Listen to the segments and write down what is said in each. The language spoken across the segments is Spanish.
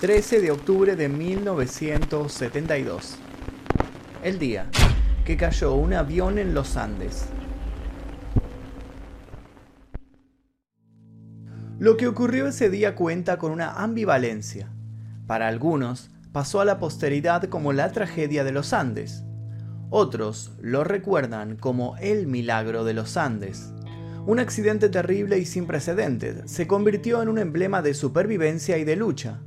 13 de octubre de 1972. El día que cayó un avión en los Andes. Lo que ocurrió ese día cuenta con una ambivalencia. Para algunos, pasó a la posteridad como la tragedia de los Andes. Otros lo recuerdan como el milagro de los Andes. Un accidente terrible y sin precedentes se convirtió en un emblema de supervivencia y de lucha.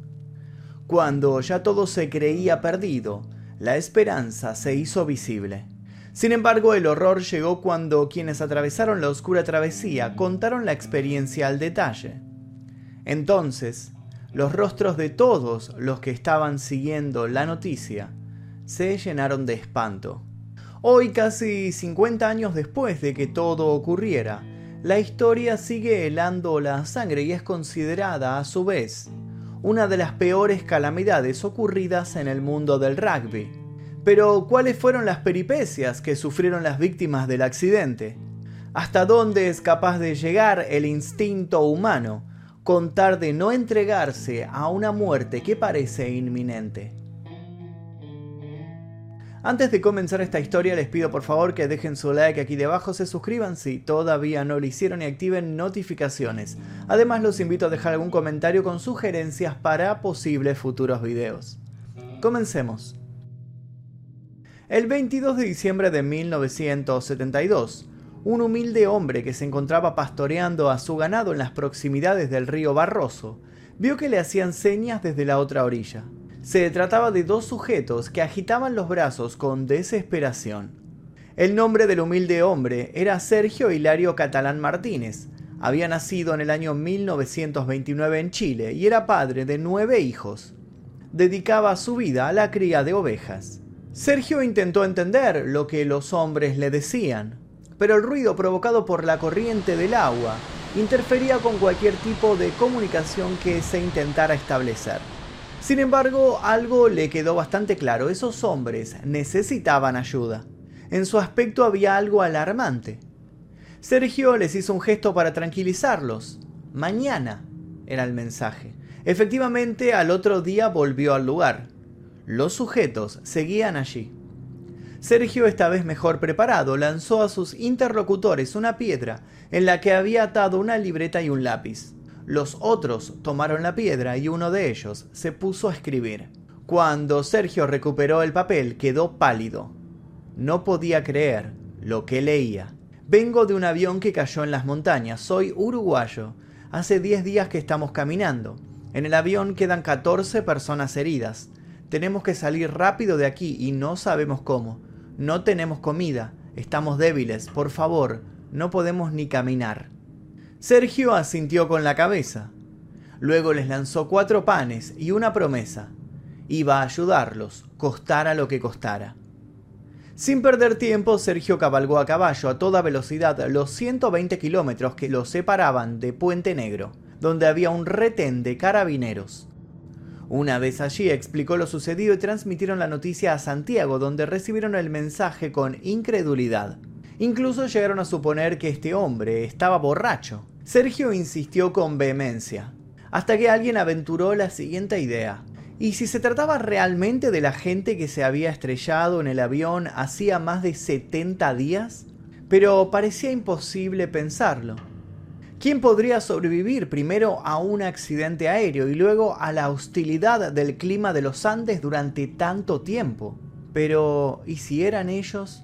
Cuando ya todo se creía perdido, la esperanza se hizo visible. Sin embargo, el horror llegó cuando quienes atravesaron la oscura travesía contaron la experiencia al detalle. Entonces, los rostros de todos los que estaban siguiendo la noticia se llenaron de espanto. Hoy, casi 50 años después de que todo ocurriera, la historia sigue helando la sangre y es considerada, a su vez, una de las peores calamidades ocurridas en el mundo del rugby. Pero, ¿cuáles fueron las peripecias que sufrieron las víctimas del accidente? ¿Hasta dónde es capaz de llegar el instinto humano contar de no entregarse a una muerte que parece inminente? Antes de comenzar esta historia les pido por favor que dejen su like aquí debajo, se suscriban si todavía no lo hicieron y activen notificaciones. Además los invito a dejar algún comentario con sugerencias para posibles futuros videos. Comencemos. El 22 de diciembre de 1972, un humilde hombre que se encontraba pastoreando a su ganado en las proximidades del río Barroso, vio que le hacían señas desde la otra orilla. Se trataba de dos sujetos que agitaban los brazos con desesperación. El nombre del humilde hombre era Sergio Hilario Catalán Martínez. Había nacido en el año 1929 en Chile y era padre de nueve hijos. Dedicaba su vida a la cría de ovejas. Sergio intentó entender lo que los hombres le decían, pero el ruido provocado por la corriente del agua interfería con cualquier tipo de comunicación que se intentara establecer. Sin embargo, algo le quedó bastante claro, esos hombres necesitaban ayuda. En su aspecto había algo alarmante. Sergio les hizo un gesto para tranquilizarlos. Mañana era el mensaje. Efectivamente, al otro día volvió al lugar. Los sujetos seguían allí. Sergio, esta vez mejor preparado, lanzó a sus interlocutores una piedra en la que había atado una libreta y un lápiz. Los otros tomaron la piedra y uno de ellos se puso a escribir. Cuando Sergio recuperó el papel quedó pálido. No podía creer lo que leía. Vengo de un avión que cayó en las montañas. Soy uruguayo. Hace 10 días que estamos caminando. En el avión quedan 14 personas heridas. Tenemos que salir rápido de aquí y no sabemos cómo. No tenemos comida. Estamos débiles. Por favor, no podemos ni caminar. Sergio asintió con la cabeza. Luego les lanzó cuatro panes y una promesa. Iba a ayudarlos, costara lo que costara. Sin perder tiempo, Sergio cabalgó a caballo a toda velocidad los 120 kilómetros que lo separaban de Puente Negro, donde había un retén de carabineros. Una vez allí explicó lo sucedido y transmitieron la noticia a Santiago, donde recibieron el mensaje con incredulidad. Incluso llegaron a suponer que este hombre estaba borracho. Sergio insistió con vehemencia, hasta que alguien aventuró la siguiente idea. ¿Y si se trataba realmente de la gente que se había estrellado en el avión hacía más de 70 días? Pero parecía imposible pensarlo. ¿Quién podría sobrevivir primero a un accidente aéreo y luego a la hostilidad del clima de los Andes durante tanto tiempo? Pero, ¿y si eran ellos?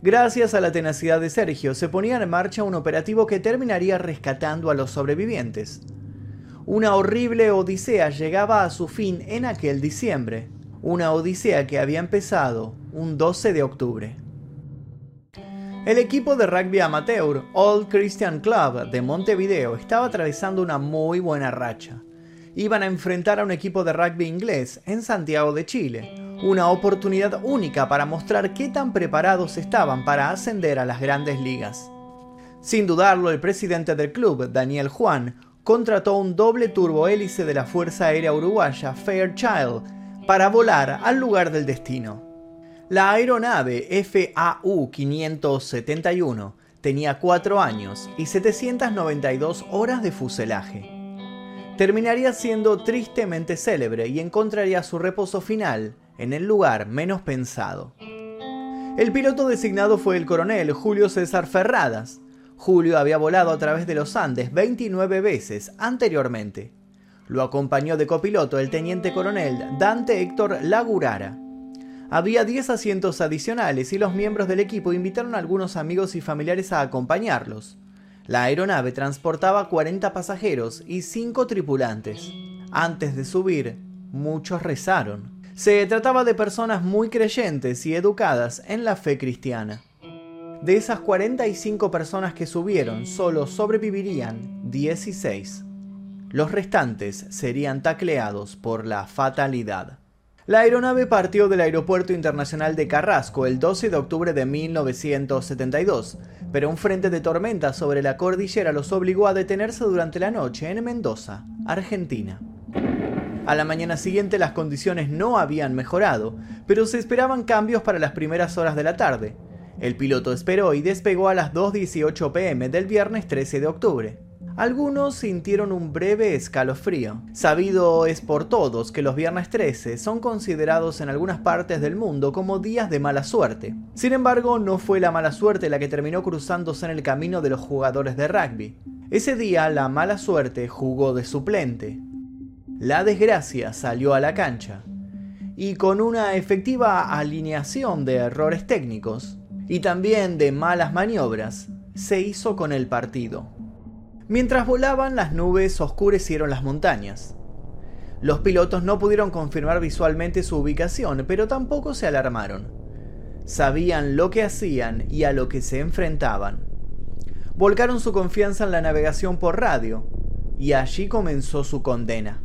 Gracias a la tenacidad de Sergio, se ponía en marcha un operativo que terminaría rescatando a los sobrevivientes. Una horrible odisea llegaba a su fin en aquel diciembre, una odisea que había empezado un 12 de octubre. El equipo de rugby amateur Old Christian Club de Montevideo estaba atravesando una muy buena racha. Iban a enfrentar a un equipo de rugby inglés en Santiago de Chile, una oportunidad única para mostrar qué tan preparados estaban para ascender a las grandes ligas. Sin dudarlo, el presidente del club, Daniel Juan, contrató un doble turbohélice de la Fuerza Aérea Uruguaya, Fairchild, para volar al lugar del destino. La aeronave FAU-571 tenía 4 años y 792 horas de fuselaje. terminaría siendo tristemente célebre y encontraría su reposo final en el lugar menos pensado. El piloto designado fue el coronel Julio César Ferradas. Julio había volado a través de los Andes 29 veces anteriormente. Lo acompañó de copiloto el teniente coronel Dante Héctor Lagurara. Había 10 asientos adicionales y los miembros del equipo invitaron a algunos amigos y familiares a acompañarlos. La aeronave transportaba 40 pasajeros y 5 tripulantes. Antes de subir, muchos rezaron. Se trataba de personas muy creyentes y educadas en la fe cristiana. De esas 45 personas que subieron, solo sobrevivirían 16. Los restantes serían tacleados por la fatalidad. La aeronave partió del Aeropuerto Internacional de Carrasco el 12 de octubre de 1972, pero un frente de tormenta sobre la cordillera los obligó a detenerse durante la noche en Mendoza, Argentina. A la mañana siguiente las condiciones no habían mejorado, pero se esperaban cambios para las primeras horas de la tarde. El piloto esperó y despegó a las 2.18 pm del viernes 13 de octubre. Algunos sintieron un breve escalofrío. Sabido es por todos que los viernes 13 son considerados en algunas partes del mundo como días de mala suerte. Sin embargo, no fue la mala suerte la que terminó cruzándose en el camino de los jugadores de rugby. Ese día la mala suerte jugó de suplente la desgracia salió a la cancha y con una efectiva alineación de errores técnicos y también de malas maniobras, se hizo con el partido. Mientras volaban, las nubes oscurecieron las montañas. Los pilotos no pudieron confirmar visualmente su ubicación, pero tampoco se alarmaron. Sabían lo que hacían y a lo que se enfrentaban. Volcaron su confianza en la navegación por radio, y allí comenzó su condena.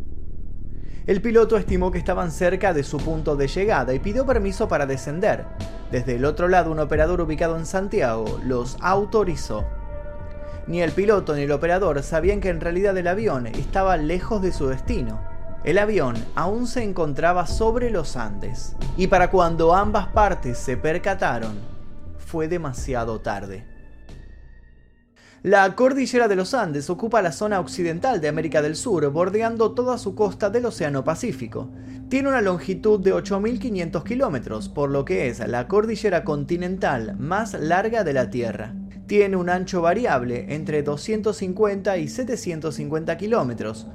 El piloto estimó que estaban cerca de su punto de llegada y pidió permiso para descender. Desde el otro lado, un operador ubicado en Santiago los autorizó. Ni el piloto ni el operador sabían que en realidad el avión estaba lejos de su destino. El avión aún se encontraba sobre los Andes. Y para cuando ambas partes se percataron, fue demasiado tarde. La cordillera de los Andes ocupa la zona occidental de América del Sur, bordeando toda su costa del Océano Pacífico. Tiene una longitud de 8.500 kilómetros, por lo que es la cordillera continental más larga de la Tierra. Tiene un ancho variable entre 250 y 750 kilómetros.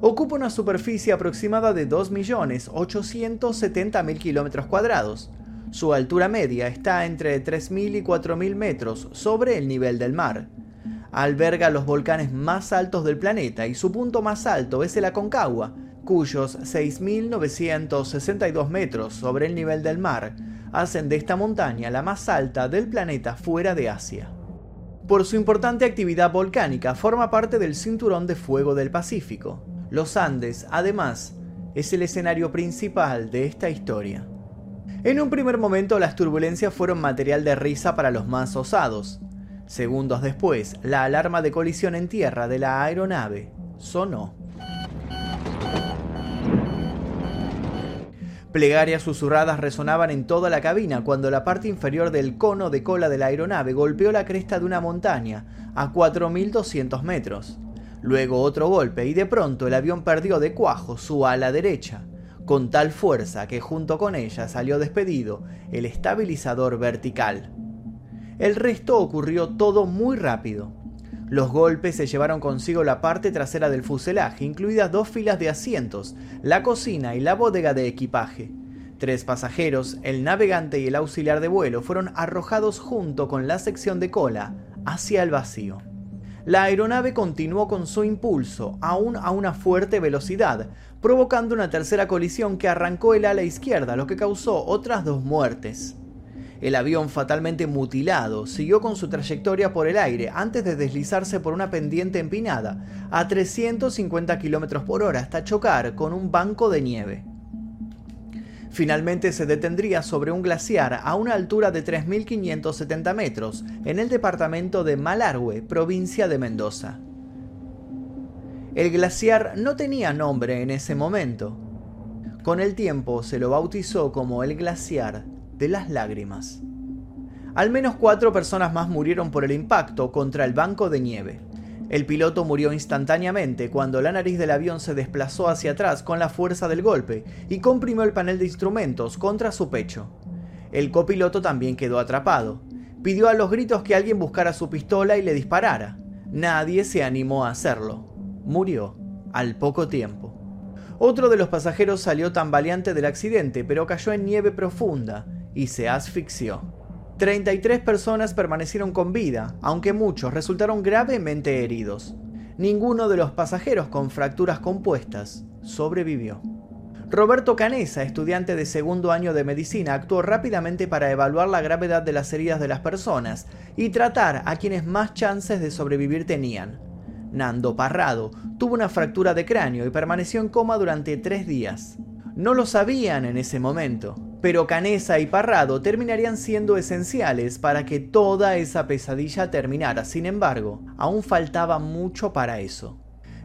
Ocupa una superficie aproximada de 2.870.000 kilómetros cuadrados. Su altura media está entre 3.000 y 4.000 metros sobre el nivel del mar alberga los volcanes más altos del planeta y su punto más alto es el Aconcagua, cuyos 6.962 metros sobre el nivel del mar hacen de esta montaña la más alta del planeta fuera de Asia. Por su importante actividad volcánica forma parte del Cinturón de Fuego del Pacífico. Los Andes, además, es el escenario principal de esta historia. En un primer momento las turbulencias fueron material de risa para los más osados, Segundos después, la alarma de colisión en tierra de la aeronave sonó. Plegarias susurradas resonaban en toda la cabina cuando la parte inferior del cono de cola de la aeronave golpeó la cresta de una montaña a 4.200 metros. Luego otro golpe y de pronto el avión perdió de cuajo su ala derecha, con tal fuerza que junto con ella salió despedido el estabilizador vertical. El resto ocurrió todo muy rápido. Los golpes se llevaron consigo la parte trasera del fuselaje, incluidas dos filas de asientos, la cocina y la bodega de equipaje. Tres pasajeros, el navegante y el auxiliar de vuelo fueron arrojados junto con la sección de cola hacia el vacío. La aeronave continuó con su impulso, aún a una fuerte velocidad, provocando una tercera colisión que arrancó el ala izquierda, lo que causó otras dos muertes. El avión fatalmente mutilado siguió con su trayectoria por el aire antes de deslizarse por una pendiente empinada a 350 km por hora hasta chocar con un banco de nieve. Finalmente se detendría sobre un glaciar a una altura de 3.570 metros en el departamento de Malargüe, provincia de Mendoza. El glaciar no tenía nombre en ese momento. Con el tiempo se lo bautizó como el glaciar de las lágrimas. Al menos cuatro personas más murieron por el impacto contra el banco de nieve. El piloto murió instantáneamente cuando la nariz del avión se desplazó hacia atrás con la fuerza del golpe y comprimió el panel de instrumentos contra su pecho. El copiloto también quedó atrapado. Pidió a los gritos que alguien buscara su pistola y le disparara. Nadie se animó a hacerlo. Murió al poco tiempo. Otro de los pasajeros salió tambaleante del accidente, pero cayó en nieve profunda y se asfixió. 33 personas permanecieron con vida, aunque muchos resultaron gravemente heridos. Ninguno de los pasajeros con fracturas compuestas sobrevivió. Roberto Canesa, estudiante de segundo año de medicina, actuó rápidamente para evaluar la gravedad de las heridas de las personas y tratar a quienes más chances de sobrevivir tenían. Nando Parrado tuvo una fractura de cráneo y permaneció en coma durante tres días. No lo sabían en ese momento, pero Canesa y Parrado terminarían siendo esenciales para que toda esa pesadilla terminara. Sin embargo, aún faltaba mucho para eso.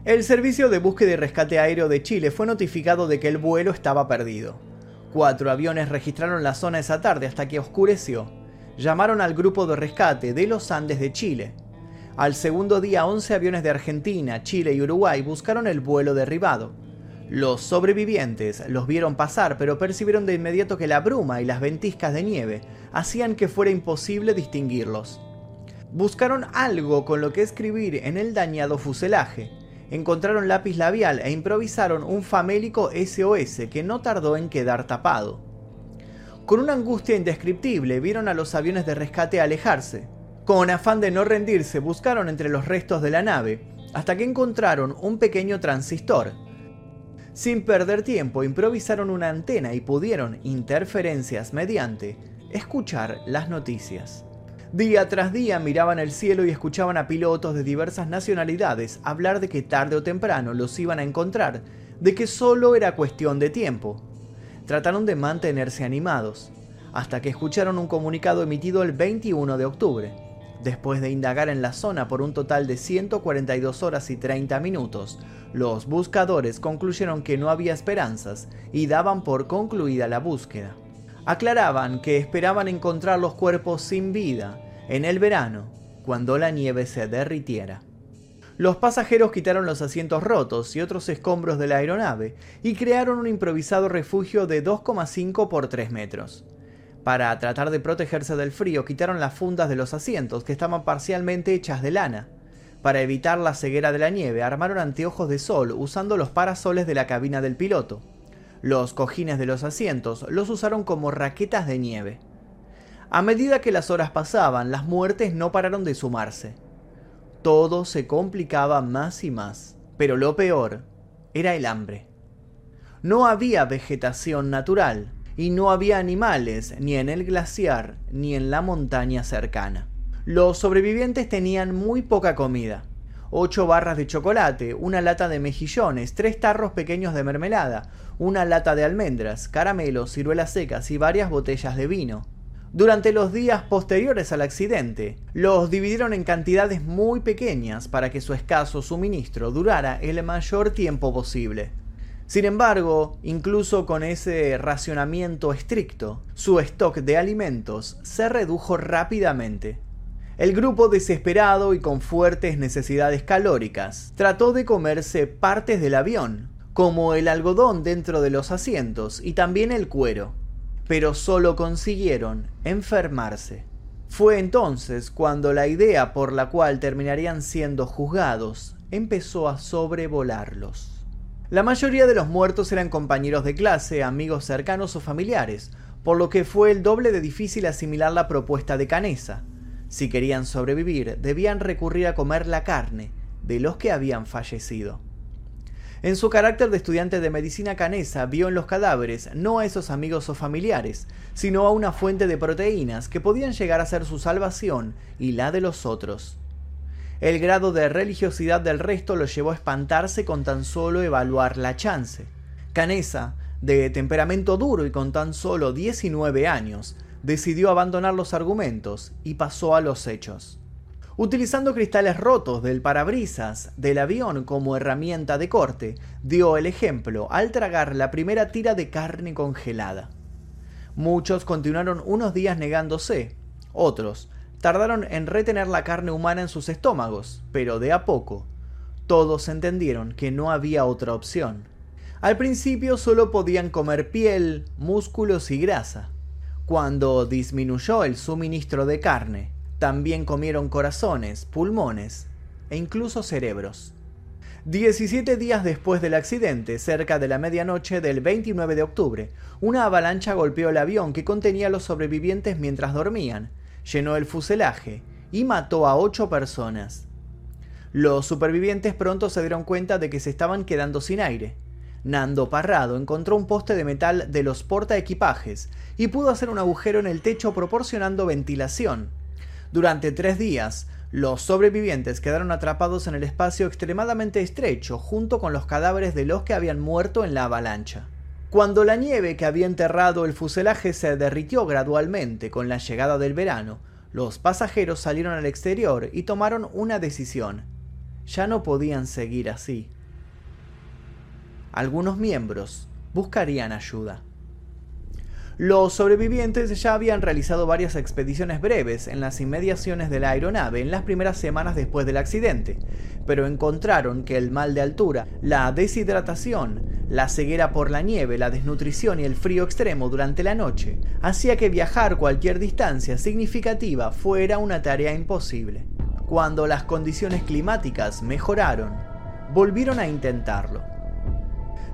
El Servicio de Búsqueda y Rescate Aéreo de Chile fue notificado de que el vuelo estaba perdido. Cuatro aviones registraron la zona esa tarde hasta que oscureció. Llamaron al grupo de rescate de los Andes de Chile. Al segundo día, 11 aviones de Argentina, Chile y Uruguay buscaron el vuelo derribado. Los sobrevivientes los vieron pasar, pero percibieron de inmediato que la bruma y las ventiscas de nieve hacían que fuera imposible distinguirlos. Buscaron algo con lo que escribir en el dañado fuselaje. Encontraron lápiz labial e improvisaron un famélico SOS que no tardó en quedar tapado. Con una angustia indescriptible vieron a los aviones de rescate alejarse. Con afán de no rendirse buscaron entre los restos de la nave hasta que encontraron un pequeño transistor sin perder tiempo, improvisaron una antena y pudieron, interferencias mediante, escuchar las noticias. Día tras día miraban el cielo y escuchaban a pilotos de diversas nacionalidades hablar de que tarde o temprano los iban a encontrar, de que solo era cuestión de tiempo. Trataron de mantenerse animados, hasta que escucharon un comunicado emitido el 21 de octubre. Después de indagar en la zona por un total de 142 horas y 30 minutos, los buscadores concluyeron que no había esperanzas y daban por concluida la búsqueda. Aclaraban que esperaban encontrar los cuerpos sin vida en el verano, cuando la nieve se derritiera. Los pasajeros quitaron los asientos rotos y otros escombros de la aeronave y crearon un improvisado refugio de 2,5 por 3 metros. Para tratar de protegerse del frío, quitaron las fundas de los asientos, que estaban parcialmente hechas de lana. Para evitar la ceguera de la nieve, armaron anteojos de sol usando los parasoles de la cabina del piloto. Los cojines de los asientos los usaron como raquetas de nieve. A medida que las horas pasaban, las muertes no pararon de sumarse. Todo se complicaba más y más, pero lo peor era el hambre. No había vegetación natural, y no había animales ni en el glaciar ni en la montaña cercana. Los sobrevivientes tenían muy poca comida. Ocho barras de chocolate, una lata de mejillones, tres tarros pequeños de mermelada, una lata de almendras, caramelos, ciruelas secas y varias botellas de vino. Durante los días posteriores al accidente, los dividieron en cantidades muy pequeñas para que su escaso suministro durara el mayor tiempo posible. Sin embargo, incluso con ese racionamiento estricto, su stock de alimentos se redujo rápidamente. El grupo desesperado y con fuertes necesidades calóricas trató de comerse partes del avión, como el algodón dentro de los asientos y también el cuero, pero solo consiguieron enfermarse. Fue entonces cuando la idea por la cual terminarían siendo juzgados empezó a sobrevolarlos. La mayoría de los muertos eran compañeros de clase, amigos cercanos o familiares, por lo que fue el doble de difícil asimilar la propuesta de Canesa. Si querían sobrevivir, debían recurrir a comer la carne de los que habían fallecido. En su carácter de estudiante de medicina canesa vio en los cadáveres no a esos amigos o familiares, sino a una fuente de proteínas que podían llegar a ser su salvación y la de los otros. El grado de religiosidad del resto lo llevó a espantarse con tan solo evaluar la chance. Canesa, de temperamento duro y con tan solo 19 años, decidió abandonar los argumentos y pasó a los hechos. Utilizando cristales rotos del parabrisas del avión como herramienta de corte, dio el ejemplo al tragar la primera tira de carne congelada. Muchos continuaron unos días negándose, otros tardaron en retener la carne humana en sus estómagos, pero de a poco, todos entendieron que no había otra opción. Al principio solo podían comer piel, músculos y grasa. Cuando disminuyó el suministro de carne, también comieron corazones, pulmones e incluso cerebros. 17 días después del accidente, cerca de la medianoche del 29 de octubre, una avalancha golpeó el avión que contenía a los sobrevivientes mientras dormían, llenó el fuselaje y mató a ocho personas. Los supervivientes pronto se dieron cuenta de que se estaban quedando sin aire. Nando Parrado encontró un poste de metal de los portaequipajes y pudo hacer un agujero en el techo proporcionando ventilación. Durante tres días, los sobrevivientes quedaron atrapados en el espacio extremadamente estrecho junto con los cadáveres de los que habían muerto en la avalancha. Cuando la nieve que había enterrado el fuselaje se derritió gradualmente con la llegada del verano, los pasajeros salieron al exterior y tomaron una decisión. Ya no podían seguir así. Algunos miembros buscarían ayuda. Los sobrevivientes ya habían realizado varias expediciones breves en las inmediaciones de la aeronave en las primeras semanas después del accidente, pero encontraron que el mal de altura, la deshidratación, la ceguera por la nieve, la desnutrición y el frío extremo durante la noche hacía que viajar cualquier distancia significativa fuera una tarea imposible. Cuando las condiciones climáticas mejoraron, volvieron a intentarlo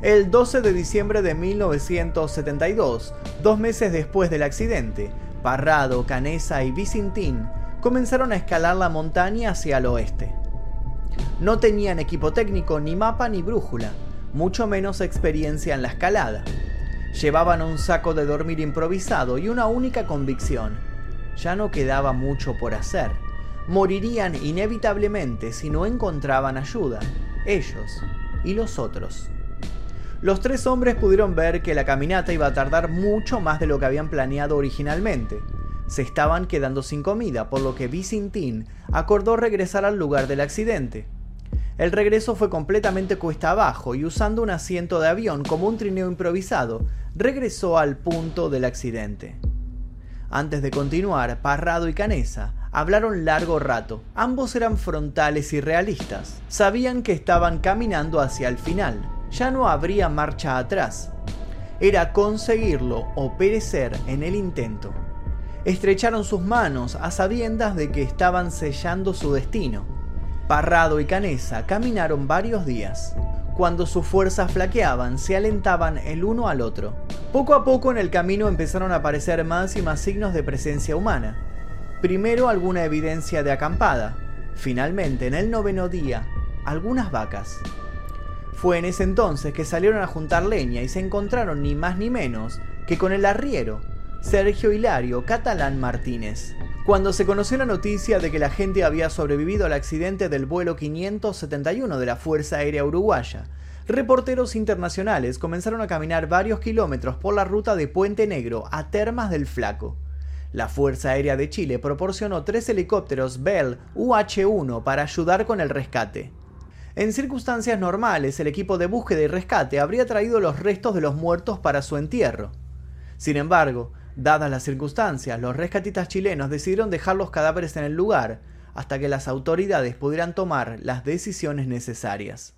el 12 de diciembre de 1972, dos meses después del accidente, Parrado, Canesa y Vicintín comenzaron a escalar la montaña hacia el oeste. No tenían equipo técnico, ni mapa ni brújula, mucho menos experiencia en la escalada. Llevaban un saco de dormir improvisado y una única convicción. Ya no quedaba mucho por hacer. Morirían inevitablemente si no encontraban ayuda, ellos y los otros. Los tres hombres pudieron ver que la caminata iba a tardar mucho más de lo que habían planeado originalmente. Se estaban quedando sin comida, por lo que Vicintín acordó regresar al lugar del accidente. El regreso fue completamente cuesta abajo y usando un asiento de avión como un trineo improvisado, regresó al punto del accidente. Antes de continuar, Parrado y Canesa hablaron largo rato. Ambos eran frontales y realistas. Sabían que estaban caminando hacia el final ya no habría marcha atrás. Era conseguirlo o perecer en el intento. Estrecharon sus manos a sabiendas de que estaban sellando su destino. Parrado y Canesa caminaron varios días. Cuando sus fuerzas flaqueaban, se alentaban el uno al otro. Poco a poco en el camino empezaron a aparecer más y más signos de presencia humana. Primero alguna evidencia de acampada. Finalmente, en el noveno día, algunas vacas. Fue en ese entonces que salieron a juntar leña y se encontraron ni más ni menos que con el arriero, Sergio Hilario Catalán Martínez. Cuando se conoció la noticia de que la gente había sobrevivido al accidente del vuelo 571 de la Fuerza Aérea Uruguaya, reporteros internacionales comenzaron a caminar varios kilómetros por la ruta de Puente Negro a Termas del Flaco. La Fuerza Aérea de Chile proporcionó tres helicópteros Bell UH-1 para ayudar con el rescate. En circunstancias normales, el equipo de búsqueda y rescate habría traído los restos de los muertos para su entierro. Sin embargo, dadas las circunstancias, los rescatistas chilenos decidieron dejar los cadáveres en el lugar hasta que las autoridades pudieran tomar las decisiones necesarias.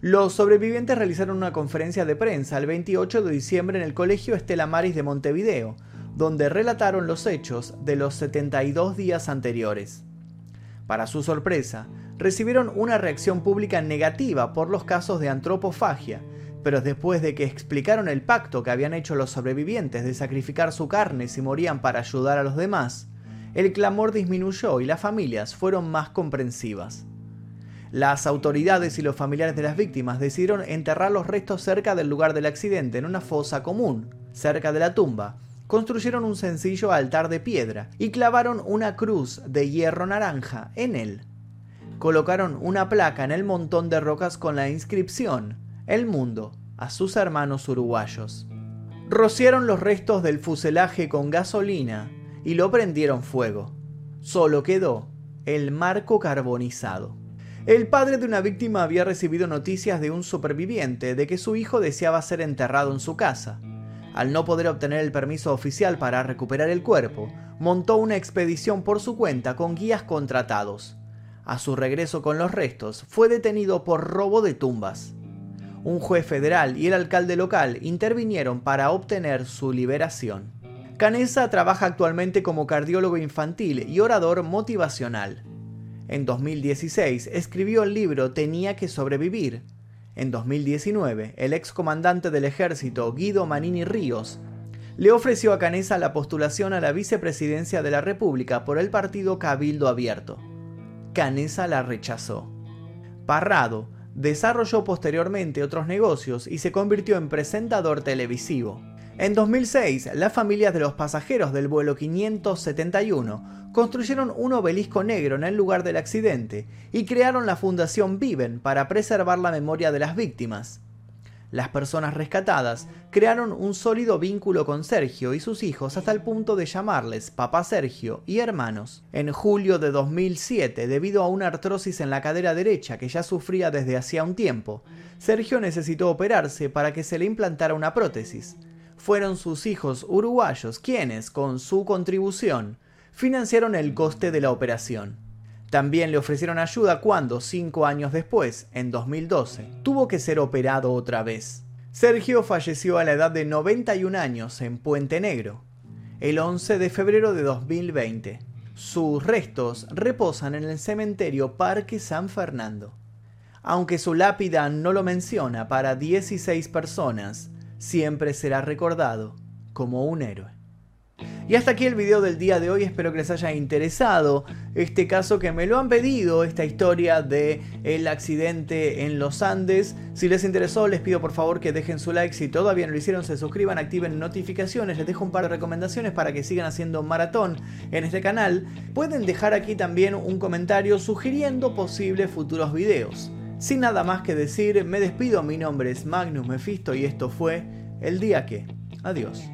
Los sobrevivientes realizaron una conferencia de prensa el 28 de diciembre en el Colegio Estela Maris de Montevideo, donde relataron los hechos de los 72 días anteriores. Para su sorpresa, recibieron una reacción pública negativa por los casos de antropofagia, pero después de que explicaron el pacto que habían hecho los sobrevivientes de sacrificar su carne si morían para ayudar a los demás, el clamor disminuyó y las familias fueron más comprensivas. Las autoridades y los familiares de las víctimas decidieron enterrar los restos cerca del lugar del accidente en una fosa común, cerca de la tumba. Construyeron un sencillo altar de piedra y clavaron una cruz de hierro naranja en él colocaron una placa en el montón de rocas con la inscripción El mundo a sus hermanos uruguayos. Rociaron los restos del fuselaje con gasolina y lo prendieron fuego. Solo quedó el marco carbonizado. El padre de una víctima había recibido noticias de un superviviente de que su hijo deseaba ser enterrado en su casa. Al no poder obtener el permiso oficial para recuperar el cuerpo, montó una expedición por su cuenta con guías contratados. A su regreso con los restos, fue detenido por robo de tumbas. Un juez federal y el alcalde local intervinieron para obtener su liberación. Canessa trabaja actualmente como cardiólogo infantil y orador motivacional. En 2016 escribió el libro Tenía que sobrevivir. En 2019, el excomandante del ejército Guido Manini Ríos le ofreció a Canessa la postulación a la vicepresidencia de la República por el partido Cabildo Abierto. Canessa la rechazó. Parrado desarrolló posteriormente otros negocios y se convirtió en presentador televisivo. En 2006, las familias de los pasajeros del vuelo 571 construyeron un obelisco negro en el lugar del accidente y crearon la Fundación Viven para preservar la memoria de las víctimas. Las personas rescatadas crearon un sólido vínculo con Sergio y sus hijos hasta el punto de llamarles papá Sergio y hermanos. En julio de 2007, debido a una artrosis en la cadera derecha que ya sufría desde hacía un tiempo, Sergio necesitó operarse para que se le implantara una prótesis fueron sus hijos uruguayos quienes, con su contribución, financiaron el coste de la operación. También le ofrecieron ayuda cuando, cinco años después, en 2012, tuvo que ser operado otra vez. Sergio falleció a la edad de 91 años en Puente Negro, el 11 de febrero de 2020. Sus restos reposan en el cementerio Parque San Fernando. Aunque su lápida no lo menciona para 16 personas, siempre será recordado como un héroe. Y hasta aquí el video del día de hoy, espero que les haya interesado este caso que me lo han pedido, esta historia de el accidente en los Andes. Si les interesó, les pido por favor que dejen su like, si todavía no lo hicieron, se suscriban, activen notificaciones, les dejo un par de recomendaciones para que sigan haciendo maratón en este canal. Pueden dejar aquí también un comentario sugiriendo posibles futuros videos. Sin nada más que decir, me despido, mi nombre es Magnus Mephisto y esto fue El Día que. Adiós.